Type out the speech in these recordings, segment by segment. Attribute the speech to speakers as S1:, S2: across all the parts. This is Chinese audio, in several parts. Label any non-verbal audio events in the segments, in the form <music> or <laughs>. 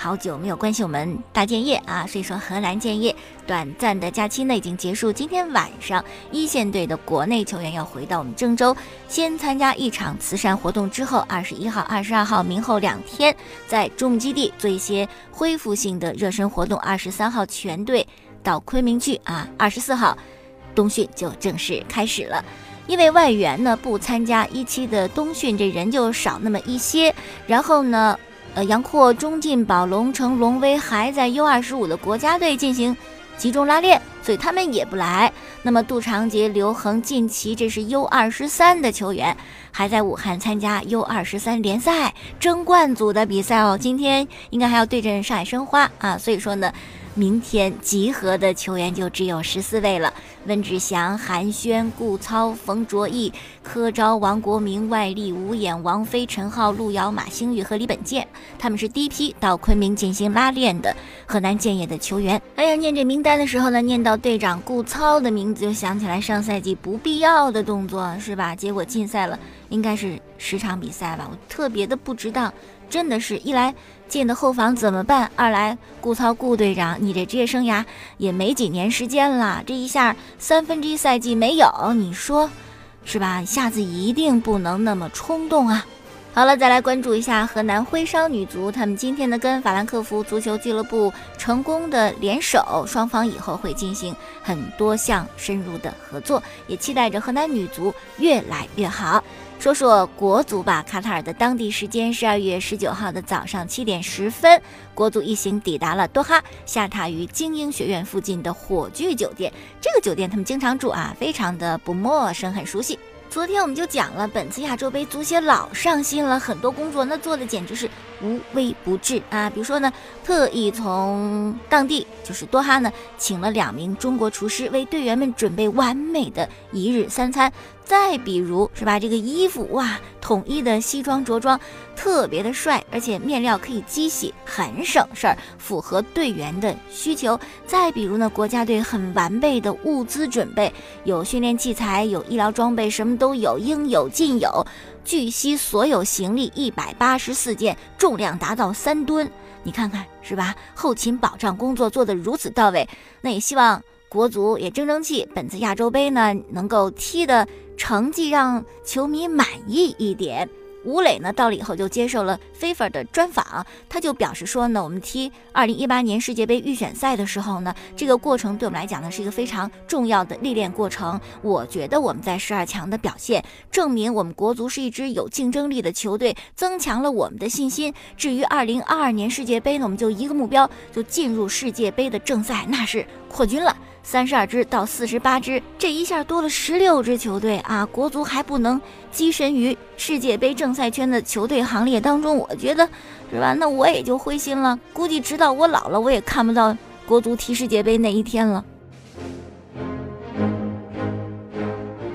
S1: 好久没有关心我们大建业啊，所以说河南建业短暂的假期呢已经结束。今天晚上一线队的国内球员要回到我们郑州，先参加一场慈善活动，之后二十一号、二十二号明后两天在中基地做一些恢复性的热身活动。二十三号全队到昆明去啊，二十四号冬训就正式开始了。因为外援呢不参加一期的冬训，这人就少那么一些。然后呢，呃，杨阔、钟进宝、龙城、龙威还在 U 二十五的国家队进行集中拉练，所以他们也不来。那么杜长杰、刘恒、近期，这是 U 二十三的球员，还在武汉参加 U 二十三联赛争冠组的比赛哦。今天应该还要对阵上海申花啊，所以说呢。明天集合的球员就只有十四位了：温志祥、韩轩、顾操、冯卓毅、柯昭、王国明、外力、吴衍、王菲、陈浩、路遥、马星宇和李本健，他们是第一批到昆明进行拉练的河南建业的球员。哎呀，念这名单的时候呢，念到队长顾操的名字，就想起来上赛季不必要的动作，是吧？结果禁赛了，应该是十场比赛吧？我特别的不值当。真的是一来 <laughs> 进的后防怎么办？二来顾操顾队长，你这职业生涯也没几年时间了，这一下三分之一赛季没有，你说是吧？下次一定不能那么冲动啊！好了，再来关注一下河南徽商女足，他们今天呢跟法兰克福足球俱乐部成功的联手，双方以后会进行很多项深入的合作，也期待着河南女足越来越好。说说国足吧，卡塔尔的当地时间十二月十九号的早上七点十分，国足一行抵达了多哈，下榻于精英学院附近的火炬酒店。这个酒店他们经常住啊，非常的不陌生，很熟悉。昨天我们就讲了，本次亚洲杯足协老上心了很多工作，那做的简直是无微不至啊！比如说呢，特意从当地就是多哈呢，请了两名中国厨师为队员们准备完美的一日三餐。再比如，是吧？这个衣服哇，统一的西装着装，特别的帅，而且面料可以机洗，很省事儿，符合队员的需求。再比如呢，国家队很完备的物资准备，有训练器材，有医疗装备，什么都有，应有尽有。据悉，所有行李一百八十四件，重量达到三吨。你看看，是吧？后勤保障工作做得如此到位，那也希望国足也争争气，本次亚洲杯呢，能够踢的。成绩让球迷满意一点。吴磊呢到了以后就接受了 FIFA 的专访，他就表示说呢，我们踢2018年世界杯预选赛的时候呢，这个过程对我们来讲呢是一个非常重要的历练过程。我觉得我们在十二强的表现，证明我们国足是一支有竞争力的球队，增强了我们的信心。至于2022年世界杯呢，我们就一个目标，就进入世界杯的正赛，那是扩军了。三十二支到四十八支，这一下多了十六支球队啊！国足还不能跻身于世界杯正赛圈的球队行列当中，我觉得，是吧？那我也就灰心了。估计直到我老了，我也看不到国足踢世界杯那一天了。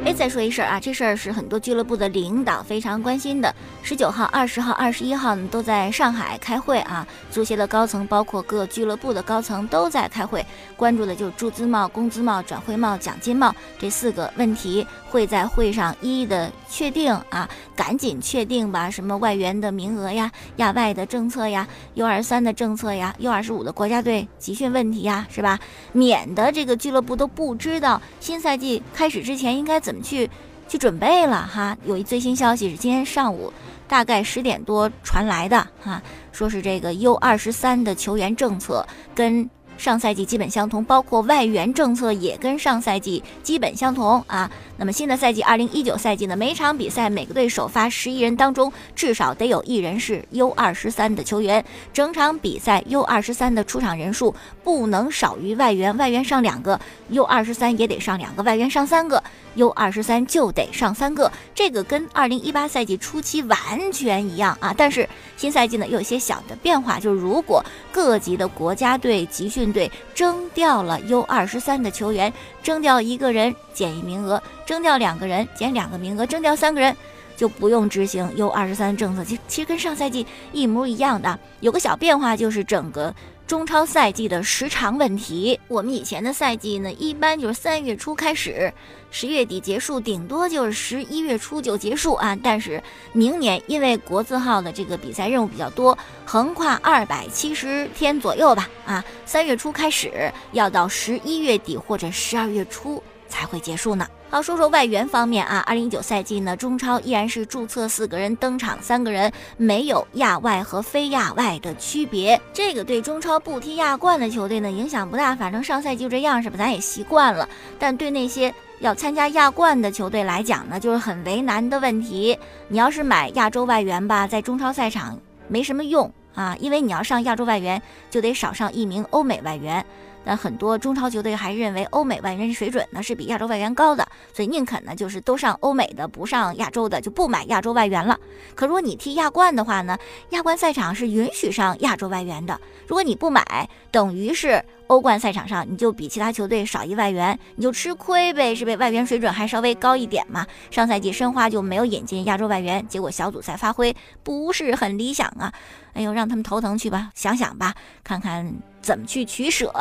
S1: 哎再说一事儿啊，这事儿是很多俱乐部的领导非常关心的。十九号、二十号、二十一号呢，都在上海开会啊。足协的高层，包括各俱乐部的高层都在开会，关注的就是注资帽、工资帽、转会帽、奖金帽这四个问题，会在会上一一的确定啊，赶紧确定吧。什么外援的名额呀、亚外的政策呀、U 二三的政策呀、U 二十五的国家队集训问题呀，是吧？免得这个俱乐部都不知道新赛季开始之前应该怎么。去去准备了哈，有一最新消息是今天上午大概十点多传来的哈，说是这个 U 二十三的球员政策跟。上赛季基本相同，包括外援政策也跟上赛季基本相同啊。那么新的赛季，二零一九赛季呢，每场比赛每个队首发十一人当中，至少得有一人是 U 二十三的球员。整场比赛 U 二十三的出场人数不能少于外援，外援上两个，U 二十三也得上两个，外援上三个，U 二十三就得上三个。这个跟二零一八赛季初期完全一样啊。但是新赛季呢，有一些小的变化，就是如果各级的国家队集训。队征调了 U 二十三的球员，征调一个人减一名额，征调两个人减两个名额，征调三个人就不用执行 U 二十三政策，其其实跟上赛季一模一样的，有个小变化就是整个。中超赛季的时长问题，我们以前的赛季呢，一般就是三月初开始，十月底结束，顶多就是十一月初就结束啊。但是明年因为国字号的这个比赛任务比较多，横跨二百七十天左右吧，啊，三月初开始，要到十一月底或者十二月初才会结束呢。好，说说外援方面啊，二零一九赛季呢，中超依然是注册四个人登场，三个人没有亚外和非亚外的区别。这个对中超不踢亚冠的球队呢影响不大，反正上赛季就这样是吧？咱也习惯了。但对那些要参加亚冠的球队来讲呢，就是很为难的问题。你要是买亚洲外援吧，在中超赛场没什么用啊，因为你要上亚洲外援，就得少上一名欧美外援。但很多中超球队还认为欧美外援水准呢是比亚洲外援高的，所以宁肯呢就是都上欧美的，不上亚洲的，就不买亚洲外援了。可如果你踢亚冠的话呢，亚冠赛场是允许上亚洲外援的。如果你不买，等于是欧冠赛场上你就比其他球队少一外援，你就吃亏呗，是呗？外援水准还稍微高一点嘛。上赛季申花就没有引进亚洲外援，结果小组赛发挥不是很理想啊。哎呦，让他们头疼去吧，想想吧，看看怎么去取舍。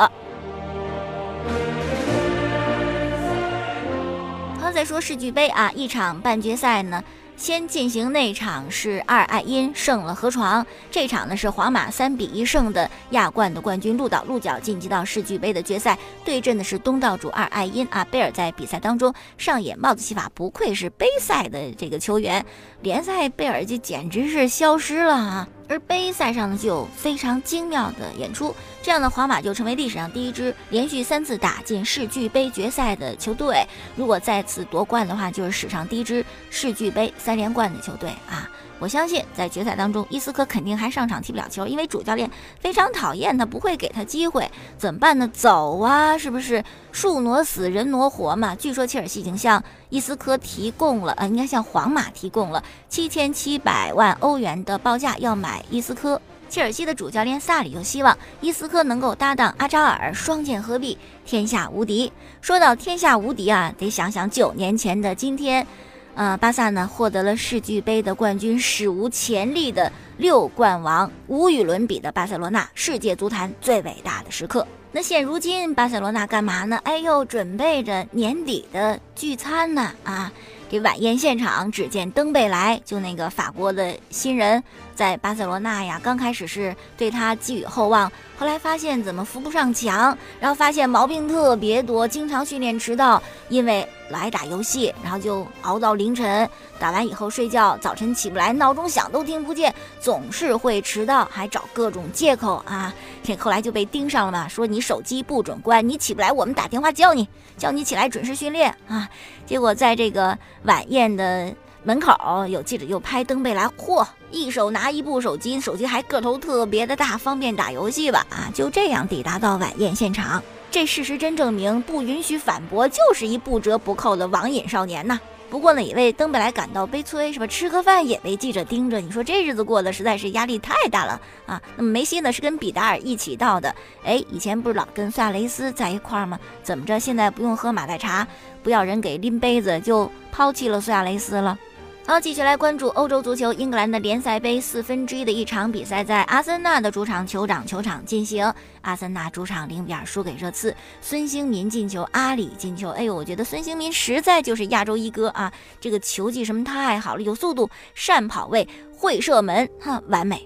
S1: 再说世俱杯啊，一场半决赛呢，先进行那场是二爱因胜了河床，这场呢是皇马三比一胜的亚冠的冠军鹿岛鹿角晋级到世俱杯的决赛，对阵的是东道主二爱因啊。贝尔在比赛当中上演帽子戏法，不愧是杯赛的这个球员，联赛贝尔就简直是消失了啊。而杯赛上呢，就有非常精妙的演出，这样的皇马就成为历史上第一支连续三次打进世俱杯决赛的球队。如果再次夺冠的话，就是史上第一支世俱杯三连冠的球队啊！我相信在决赛当中，伊斯科肯定还上场踢不了球，因为主教练非常讨厌他，不会给他机会。怎么办呢？走啊，是不是？树挪死，人挪活嘛。据说切尔西已经向伊斯科提供了，呃，应该向皇马提供了七千七百万欧元的报价，要买伊斯科。切尔西的主教练萨里又希望伊斯科能够搭档阿扎尔，双剑合璧，天下无敌。说到天下无敌啊，得想想九年前的今天。呃，巴萨呢获得了世俱杯的冠军，史无前例的六冠王，无与伦比的巴塞罗那，世界足坛最伟大的时刻。那现如今巴塞罗那干嘛呢？哎呦，准备着年底的聚餐呢啊！这晚宴现场，只见登贝莱，就那个法国的新人，在巴塞罗那呀，刚开始是对他寄予厚望，后来发现怎么扶不上墙，然后发现毛病特别多，经常训练迟到，因为老爱打游戏，然后就熬到凌晨，打完以后睡觉，早晨起不来，闹钟响都听不见，总是会迟到，还找各种借口啊。这后来就被盯上了嘛，说你手机不准关，你起不来，我们打电话叫你，叫你起来准时训练啊。结果在这个晚宴的门口，有记者又拍登贝莱，嚯，一手拿一部手机，手机还个头特别的大，方便打游戏吧？啊，就这样抵达到晚宴现场，这事实真证明，不允许反驳，就是一不折不扣的网瘾少年呐。不过呢，也为登贝莱感到悲催，是吧？吃个饭也被记者盯着，你说这日子过得实在是压力太大了啊！那么梅西呢，是跟比达尔一起到的，哎，以前不是老跟苏亚雷斯在一块儿吗？怎么着，现在不用喝马黛茶，不要人给拎杯子，就抛弃了苏亚雷斯了？好，继续来关注欧洲足球，英格兰的联赛杯四分之一的一场比赛，在阿森纳的主场酋长球场进行。阿森纳主场零比二输给热刺，孙兴民进球，阿里进球。哎呦，我觉得孙兴民实在就是亚洲一哥啊！这个球技什么太好了，有速度，善跑位，会射门，哈，完美。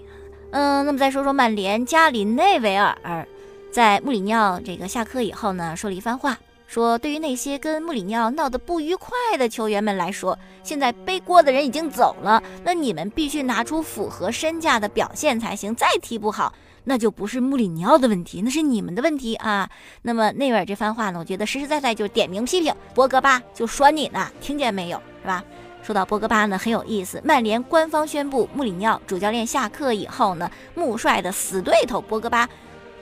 S1: 嗯，那么再说说曼联，加里内维尔在穆里尼奥这个下课以后呢，说了一番话。说，对于那些跟穆里尼奥闹得不愉快的球员们来说，现在背锅的人已经走了，那你们必须拿出符合身价的表现才行。再踢不好，那就不是穆里尼奥的问题，那是你们的问题啊。那么内维尔这番话呢，我觉得实实在在就是点名批评博格巴，就说你呢，听见没有？是吧？说到博格巴呢，很有意思。曼联官方宣布穆里尼奥主教练下课以后呢，穆帅的死对头博格巴。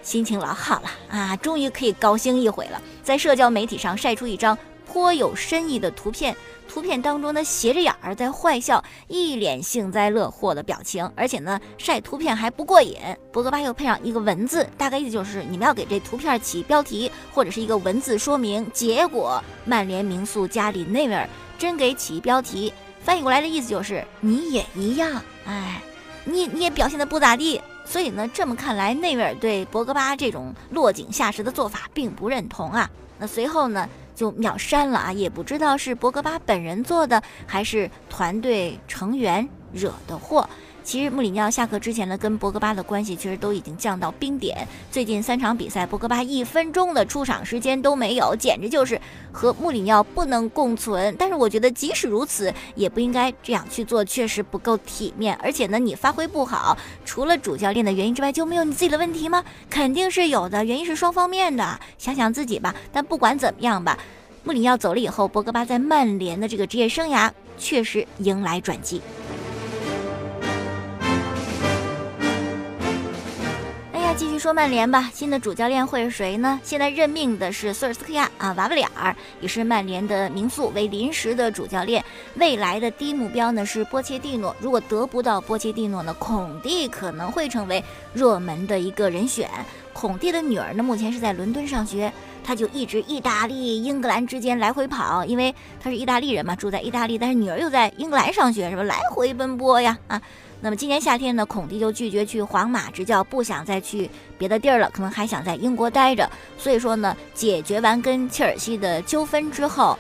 S1: 心情老好了啊，终于可以高兴一回了。在社交媒体上晒出一张颇有深意的图片，图片当中呢斜着眼儿在坏笑，一脸幸灾乐祸的表情。而且呢晒图片还不过瘾，博格巴又配上一个文字，大概意思就是你们要给这图片起标题或者是一个文字说明。结果曼联名宿加里内维尔真给起标题。翻译过来的意思就是你也一样，哎，你你也表现的不咋地。所以呢，这么看来，内维尔对博格巴这种落井下石的做法并不认同啊。那随后呢，就秒删了啊，也不知道是博格巴本人做的，还是团队成员惹的祸。其实穆里尼奥下课之前呢，跟博格巴的关系其实都已经降到冰点。最近三场比赛，博格巴一分钟的出场时间都没有，简直就是和穆里尼奥不能共存。但是我觉得，即使如此，也不应该这样去做，确实不够体面。而且呢，你发挥不好，除了主教练的原因之外，就没有你自己的问题吗？肯定是有的，原因是双方面的。想想自己吧。但不管怎么样吧，穆里尼奥走了以后，博格巴在曼联的这个职业生涯确实迎来转机。<laughs> 继续说曼联吧，新的主教练会是谁呢？现在任命的是索尔斯克亚啊，瓦布里尔也是曼联的名宿，为临时的主教练。未来的第一目标呢是波切蒂诺，如果得不到波切蒂诺呢，孔蒂可能会成为热门的一个人选。孔蒂的女儿呢，目前是在伦敦上学，他就一直意大利、英格兰之间来回跑，因为他是意大利人嘛，住在意大利，但是女儿又在英格兰上学，是吧？来回奔波呀啊。那么今年夏天呢，孔蒂就拒绝去皇马执教，不想再去别的地儿了，可能还想在英国待着。所以说呢，解决完跟切尔西的纠纷之后，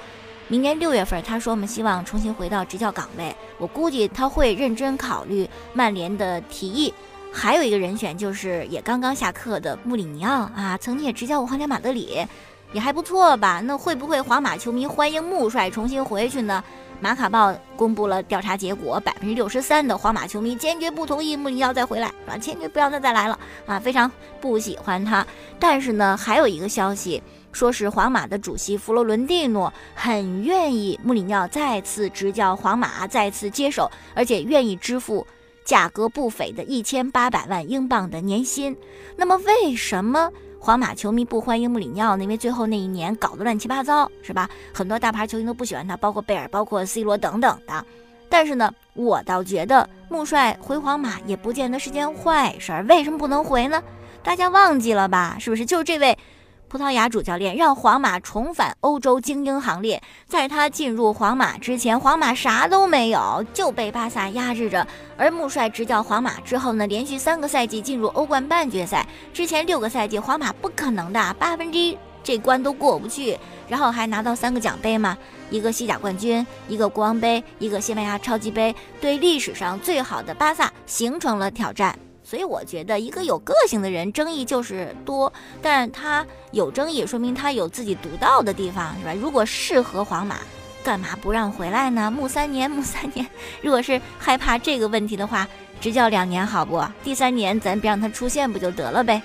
S1: 明年六月份，他说我们希望重新回到执教岗位。我估计他会认真考虑曼联的提议。还有一个人选就是也刚刚下课的穆里尼奥啊，曾经也执教过皇家马德里，也还不错吧？那会不会皇马球迷欢迎穆帅重新回去呢？马卡报公布了调查结果，百分之六十三的皇马球迷坚决不同意穆里尼奥再回来，啊，坚决不要他再来了啊，非常不喜欢他。但是呢，还有一个消息，说是皇马的主席弗洛伦蒂诺很愿意穆里尼奥再次执教皇马，再次接手，而且愿意支付价格不菲的一千八百万英镑的年薪。那么为什么？皇马球迷不欢迎穆里尼奥，因为最后那一年搞得乱七八糟，是吧？很多大牌球星都不喜欢他，包括贝尔、包括 C 罗等等的。但是呢，我倒觉得穆帅回皇马也不见得是件坏事儿。为什么不能回呢？大家忘记了吧？是不是？就这位。葡萄牙主教练让皇马重返欧洲精英行列。在他进入皇马之前，皇马啥都没有，就被巴萨压制着。而穆帅执教皇马之后呢，连续三个赛季进入欧冠半决赛。之前六个赛季，皇马不可能的，八分之一这关都过不去。然后还拿到三个奖杯嘛，一个西甲冠军，一个国王杯，一个西班牙超级杯，对历史上最好的巴萨形成了挑战。所以我觉得，一个有个性的人，争议就是多，但他有争议，说明他有自己独到的地方，是吧？如果适合皇马，干嘛不让回来呢？木三年，木三年。如果是害怕这个问题的话，执教两年好不？第三年咱别让他出现不就得了呗？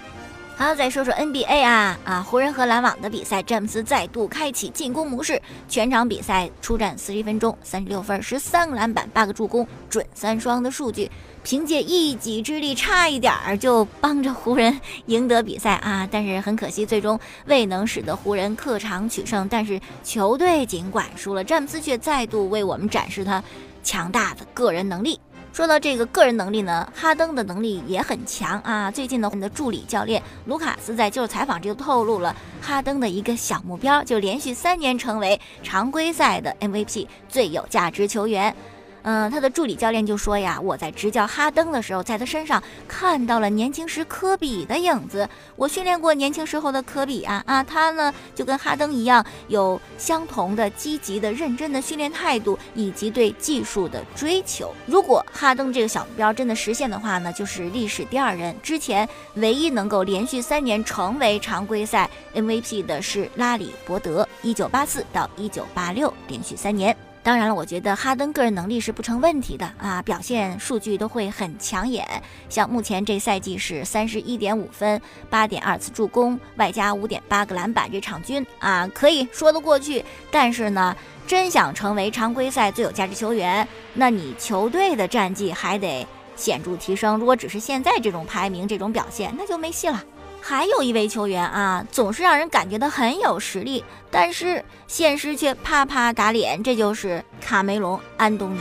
S1: 好，再说说 NBA 啊啊，湖人和篮网的比赛，詹姆斯再度开启进攻模式，全场比赛出战四十一分钟，三十六分，十三个篮板，八个助攻，准三双的数据。凭借一己之力，差一点儿就帮着湖人赢得比赛啊！但是很可惜，最终未能使得湖人客场取胜。但是球队尽管输了，詹姆斯却再度为我们展示他强大的个人能力。说到这个个人能力呢，哈登的能力也很强啊！最近呢，我们的助理教练卢卡斯在接受采访就透露了哈登的一个小目标，就连续三年成为常规赛的 MVP 最有价值球员。嗯，他的助理教练就说呀：“我在执教哈登的时候，在他身上看到了年轻时科比的影子。我训练过年轻时候的科比啊啊，他呢就跟哈登一样，有相同的积极的、认真的训练态度以及对技术的追求。如果哈登这个小目标真的实现的话呢，就是历史第二人。之前唯一能够连续三年成为常规赛 MVP 的是拉里伯德，一九八四到一九八六连续三年。”当然了，我觉得哈登个人能力是不成问题的啊，表现数据都会很抢眼。像目前这赛季是三十一点五分，八点二次助攻，外加五点八个篮板，这场均啊可以说得过去。但是呢，真想成为常规赛最有价值球员，那你球队的战绩还得显著提升。如果只是现在这种排名、这种表现，那就没戏了。还有一位球员啊，总是让人感觉到很有实力，但是现实却啪啪打脸，这就是卡梅隆·安东尼。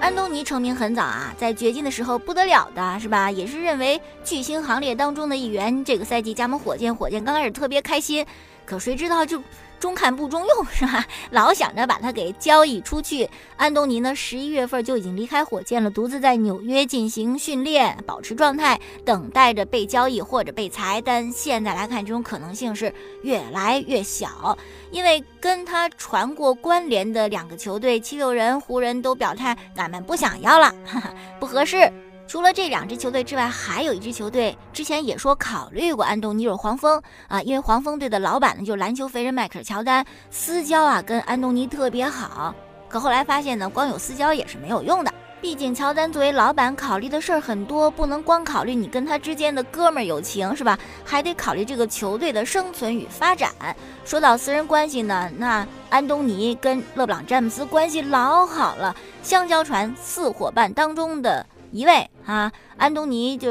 S1: 安东尼成名很早啊，在掘金的时候不得了的是吧？也是认为巨星行列当中的一员。这个赛季加盟火箭，火箭刚开始特别开心，可谁知道就中看不中用是吧？老想着把他给交易出去。安东尼呢，十一月份就已经离开火箭了，独自在纽约进行训练，保持状态，等待着被交易或者被裁。但现在来看，这种可能性是越来越小，因为跟他传过关联的两个球队七六人、湖人都表态，俺们不想要了，不合适。除了这两支球队之外，还有一支球队之前也说考虑过安东尼，就是黄蜂啊，因为黄蜂队的老板呢就是篮球肥人迈克尔乔丹，私交啊跟安东尼特别好。可后来发现呢，光有私交也是没有用的，毕竟乔丹作为老板，考虑的事儿很多，不能光考虑你跟他之间的哥们儿友情是吧？还得考虑这个球队的生存与发展。说到私人关系呢，那安东尼跟勒布朗詹姆斯关系老好了，香蕉船四伙伴当中的。一位啊，安东尼就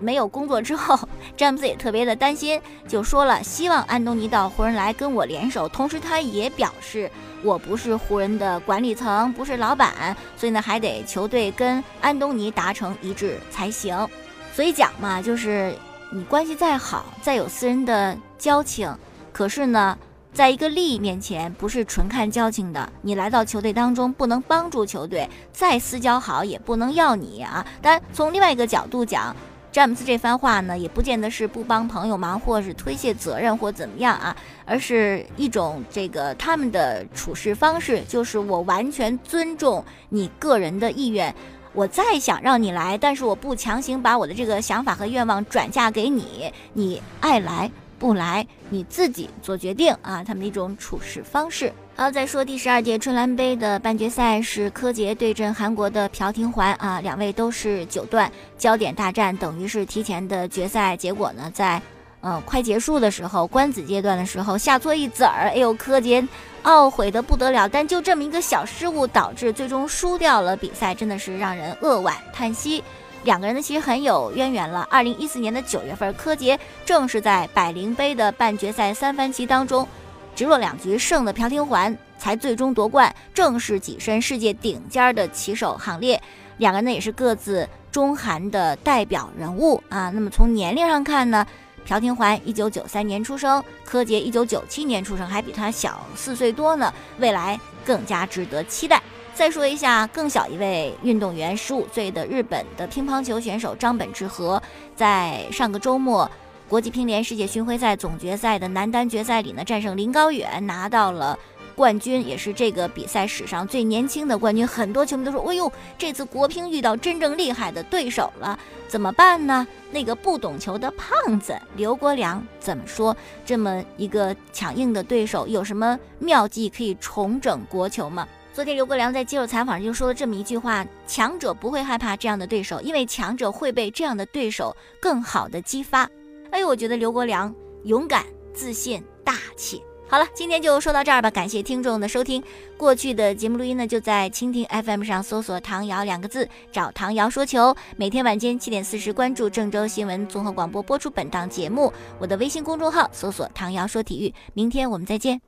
S1: 没有工作之后，詹姆斯也特别的担心，就说了希望安东尼到湖人来跟我联手。同时，他也表示我不是湖人的管理层，不是老板，所以呢，还得球队跟安东尼达成一致才行。所以讲嘛，就是你关系再好，再有私人的交情，可是呢。在一个利益面前，不是纯看交情的。你来到球队当中，不能帮助球队，再私交好也不能要你啊。但，从另外一个角度讲，詹姆斯这番话呢，也不见得是不帮朋友忙，或是推卸责任或怎么样啊，而是一种这个他们的处事方式，就是我完全尊重你个人的意愿，我再想让你来，但是我不强行把我的这个想法和愿望转嫁给你，你爱来。不来，你自己做决定啊！他们的一种处事方式。好，再说第十二届春兰杯的半决赛是柯洁对阵韩国的朴廷桓啊，两位都是九段焦点大战，等于是提前的决赛。结果呢，在嗯快结束的时候，官子阶段的时候下错一子儿，哎呦，柯洁懊悔的不得了。但就这么一个小失误，导致最终输掉了比赛，真的是让人扼腕叹息。两个人呢，其实很有渊源了。二零一四年的九月份，柯洁正是在百灵杯的半决赛三番棋当中，直落两局胜的朴廷桓，才最终夺冠，正式跻身世界顶尖的棋手行列。两个人呢，也是各自中韩的代表人物啊。那么从年龄上看呢，朴廷桓一九九三年出生，柯洁一九九七年出生，还比他小四岁多呢，未来更加值得期待。再说一下更小一位运动员，十五岁的日本的乒乓球选手张本智和，在上个周末国际乒联世界巡回赛总决赛的男单决赛里呢，战胜林高远，拿到了冠军，也是这个比赛史上最年轻的冠军。很多球迷都说：“哎呦，这次国乒遇到真正厉害的对手了，怎么办呢？”那个不懂球的胖子刘国梁怎么说？这么一个强硬的对手，有什么妙计可以重整国球吗？昨天刘国梁在接受采访时就说了这么一句话：强者不会害怕这样的对手，因为强者会被这样的对手更好的激发。哎呦，我觉得刘国梁勇敢、自信、大气。好了，今天就说到这儿吧，感谢听众的收听。过去的节目录音呢，就在蜻蜓 FM 上搜索“唐瑶”两个字，找唐瑶说球。每天晚间七点四十，关注郑州新闻综合广播播出本档节目。我的微信公众号搜索“唐瑶说体育”。明天我们再见。